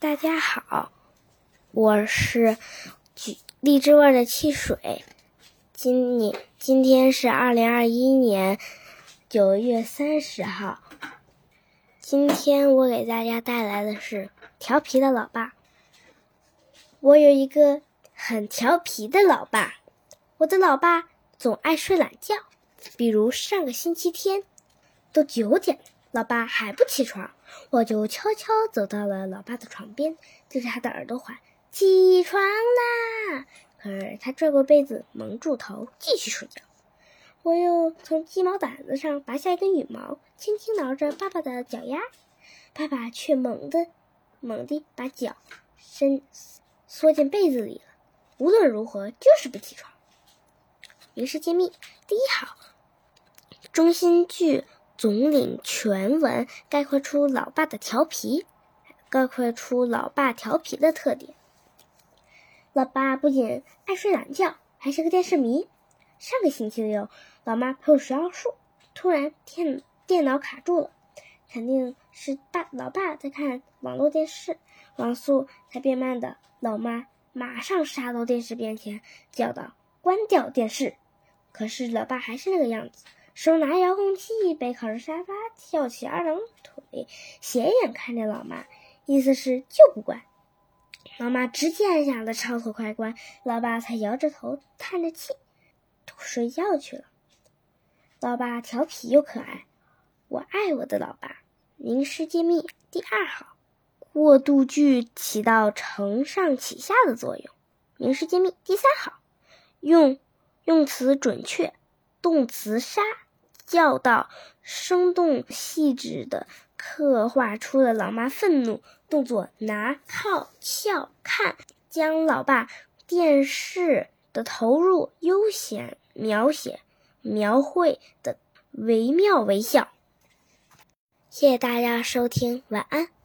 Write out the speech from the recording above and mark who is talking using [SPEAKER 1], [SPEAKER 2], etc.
[SPEAKER 1] 大家好，我是橘荔枝味的汽水。今年今天是二零二一年九月三十号。今天我给大家带来的是调皮的老爸。我有一个很调皮的老爸，我的老爸总爱睡懒觉。比如上个星期天，都九点了。老爸还不起床，我就悄悄走到了老爸的床边，对着他的耳朵喊：“起床啦！”可是他拽过被子蒙住头，继续睡觉。我又从鸡毛掸子上拔下一根羽毛，轻轻挠着爸爸的脚丫，爸爸却猛地、猛地把脚伸缩进被子里了。无论如何，就是不起床。于是揭秘第一好，中心句。总领全文概括出老爸的调皮，概括出老爸调皮的特点。老爸不仅爱睡懒觉，还是个电视迷。上个星期六，老妈陪我学奥数，突然电电脑卡住了，肯定是爸老爸在看网络电视，网速才变慢的。老妈马上杀到电视边前，叫道：“关掉电视！”可是老爸还是那个样子。手拿遥控器，背靠着沙发，翘起二郎腿，斜眼看着老妈，意思是就不管。老妈直接按下了超速开关，老爸才摇着头，叹着气，睡觉去了。老爸调皮又可爱，我爱我的老爸。名师揭秘第二好，过渡句起到承上启下的作用。名师揭秘第三好，用用词准确，动词杀。教导生动细致地刻画出了老妈愤怒动作拿靠翘看，将老爸电视的投入悠闲描写描绘的惟妙惟肖。谢谢大家收听，晚安。